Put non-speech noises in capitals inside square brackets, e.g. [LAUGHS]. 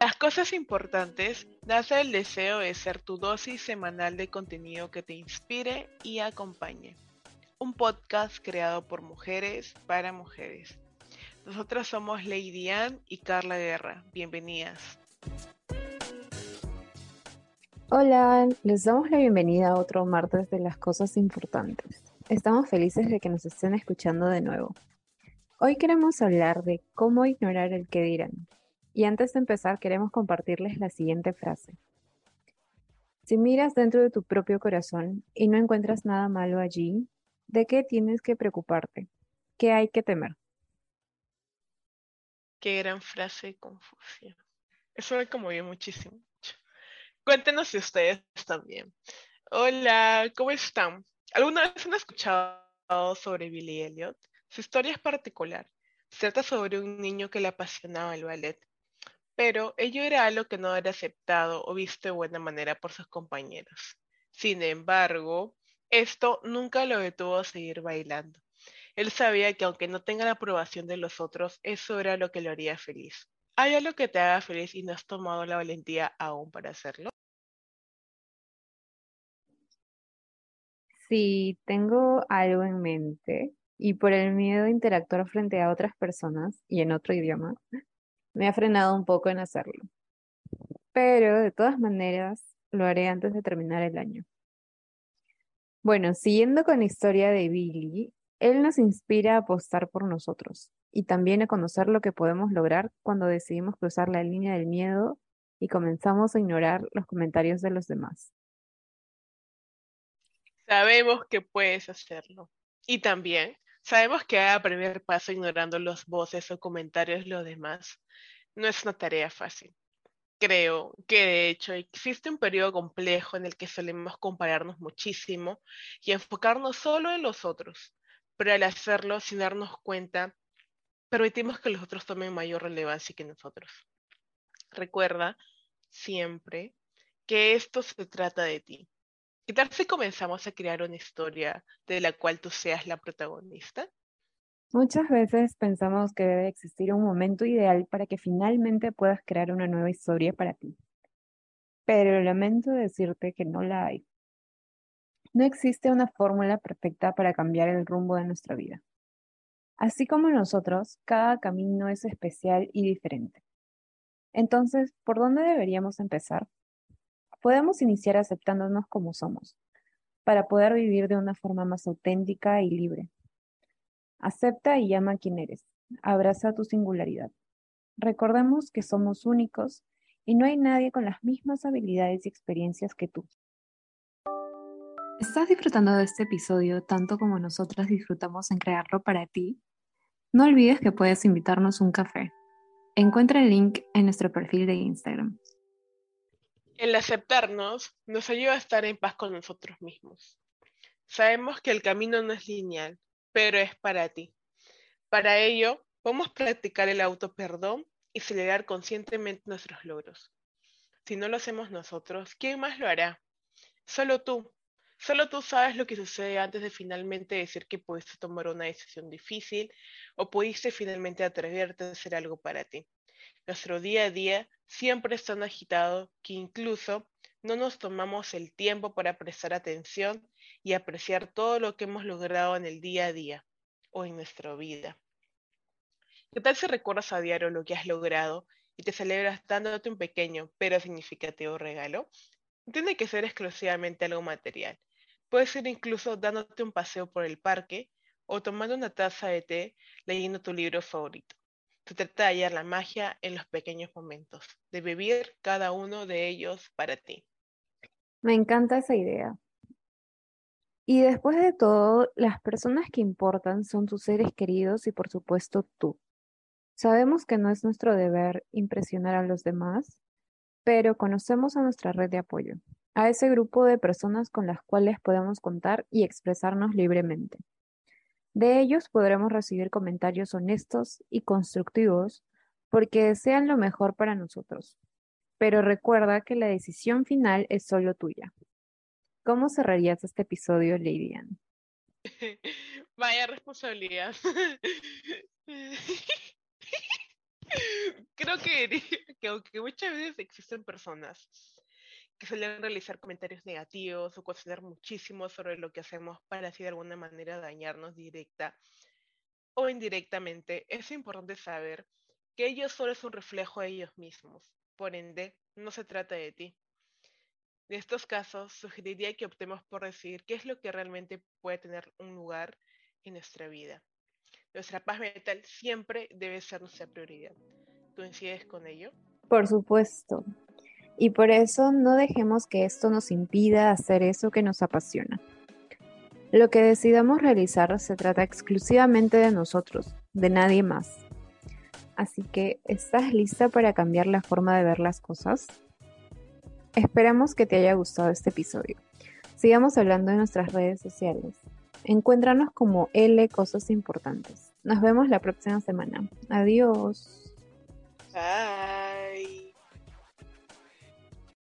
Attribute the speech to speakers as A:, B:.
A: Las cosas importantes nace el deseo de ser tu dosis semanal de contenido que te inspire y acompañe. Un podcast creado por mujeres para mujeres. Nosotras somos Lady Ann y Carla Guerra. Bienvenidas.
B: Hola, les damos la bienvenida a otro martes de las cosas importantes. Estamos felices de que nos estén escuchando de nuevo. Hoy queremos hablar de cómo ignorar el que dirán. Y antes de empezar, queremos compartirles la siguiente frase. Si miras dentro de tu propio corazón y no encuentras nada malo allí, ¿de qué tienes que preocuparte? ¿Qué hay que temer?
A: Qué gran frase confusión. Eso me conmovió muchísimo. Cuéntenos si ustedes también. Hola, ¿cómo están? ¿Alguna vez han escuchado sobre Billy Elliot? Su historia es particular. Se trata sobre un niño que le apasionaba el ballet, pero ello era algo que no era aceptado o visto de buena manera por sus compañeros. Sin embargo, esto nunca lo detuvo a seguir bailando. Él sabía que aunque no tenga la aprobación de los otros, eso era lo que lo haría feliz. ¿Hay algo que te haga feliz y no has tomado la valentía aún para hacerlo?
B: Si tengo algo en mente y por el miedo a interactuar frente a otras personas y en otro idioma, me ha frenado un poco en hacerlo. Pero de todas maneras, lo haré antes de terminar el año. Bueno, siguiendo con la historia de Billy, él nos inspira a apostar por nosotros y también a conocer lo que podemos lograr cuando decidimos cruzar la línea del miedo y comenzamos a ignorar los comentarios de los demás.
A: Sabemos que puedes hacerlo. Y también sabemos que dar primer paso ignorando los voces o comentarios de los demás no es una tarea fácil. Creo que de hecho existe un periodo complejo en el que solemos compararnos muchísimo y enfocarnos solo en los otros, pero al hacerlo sin darnos cuenta, permitimos que los otros tomen mayor relevancia que nosotros. Recuerda siempre que esto se trata de ti ¿Qué tal si comenzamos a crear una historia de la cual tú seas la protagonista?
B: Muchas veces pensamos que debe existir un momento ideal para que finalmente puedas crear una nueva historia para ti. Pero lamento decirte que no la hay. No existe una fórmula perfecta para cambiar el rumbo de nuestra vida. Así como nosotros, cada camino es especial y diferente. Entonces, ¿por dónde deberíamos empezar? Podemos iniciar aceptándonos como somos, para poder vivir de una forma más auténtica y libre. Acepta y llama a quien eres. Abraza tu singularidad. Recordemos que somos únicos y no hay nadie con las mismas habilidades y experiencias que tú. ¿Estás disfrutando de este episodio tanto como nosotras disfrutamos en crearlo para ti? No olvides que puedes invitarnos un café. Encuentra el link en nuestro perfil de Instagram.
A: El aceptarnos nos ayuda a estar en paz con nosotros mismos. Sabemos que el camino no es lineal, pero es para ti. Para ello, podemos practicar el auto-perdón y celebrar conscientemente nuestros logros. Si no lo hacemos nosotros, ¿quién más lo hará? Solo tú. Solo tú sabes lo que sucede antes de finalmente decir que pudiste tomar una decisión difícil o pudiste finalmente atreverte a hacer algo para ti. Nuestro día a día siempre es tan agitado que incluso no nos tomamos el tiempo para prestar atención y apreciar todo lo que hemos logrado en el día a día o en nuestra vida. ¿Qué tal si recuerdas a diario lo que has logrado y te celebras dándote un pequeño pero significativo regalo? No tiene que ser exclusivamente algo material. Puede ser incluso dándote un paseo por el parque o tomando una taza de té leyendo tu libro favorito. Se trata de hallar la magia en los pequeños momentos, de vivir cada uno de ellos para ti.
B: Me encanta esa idea. Y después de todo, las personas que importan son tus seres queridos y por supuesto tú. Sabemos que no es nuestro deber impresionar a los demás, pero conocemos a nuestra red de apoyo, a ese grupo de personas con las cuales podemos contar y expresarnos libremente. De ellos podremos recibir comentarios honestos y constructivos porque desean lo mejor para nosotros. Pero recuerda que la decisión final es solo tuya. ¿Cómo cerrarías este episodio, Lady Anne? [LAUGHS]
A: Vaya responsabilidad. [LAUGHS] creo que [LAUGHS] que aunque muchas veces existen personas que suelen realizar comentarios negativos o cuestionar muchísimo sobre lo que hacemos para así de alguna manera dañarnos directa o indirectamente, es importante saber que ellos solo es un reflejo de ellos mismos. Por ende, no se trata de ti. En estos casos, sugeriría que optemos por decir qué es lo que realmente puede tener un lugar en nuestra vida. Nuestra paz mental siempre debe ser nuestra prioridad. ¿Coincides con ello?
B: Por supuesto. Y por eso no dejemos que esto nos impida hacer eso que nos apasiona. Lo que decidamos realizar se trata exclusivamente de nosotros, de nadie más. Así que, ¿estás lista para cambiar la forma de ver las cosas? Esperamos que te haya gustado este episodio. Sigamos hablando en nuestras redes sociales. Encuéntranos como L Cosas Importantes. Nos vemos la próxima semana. Adiós.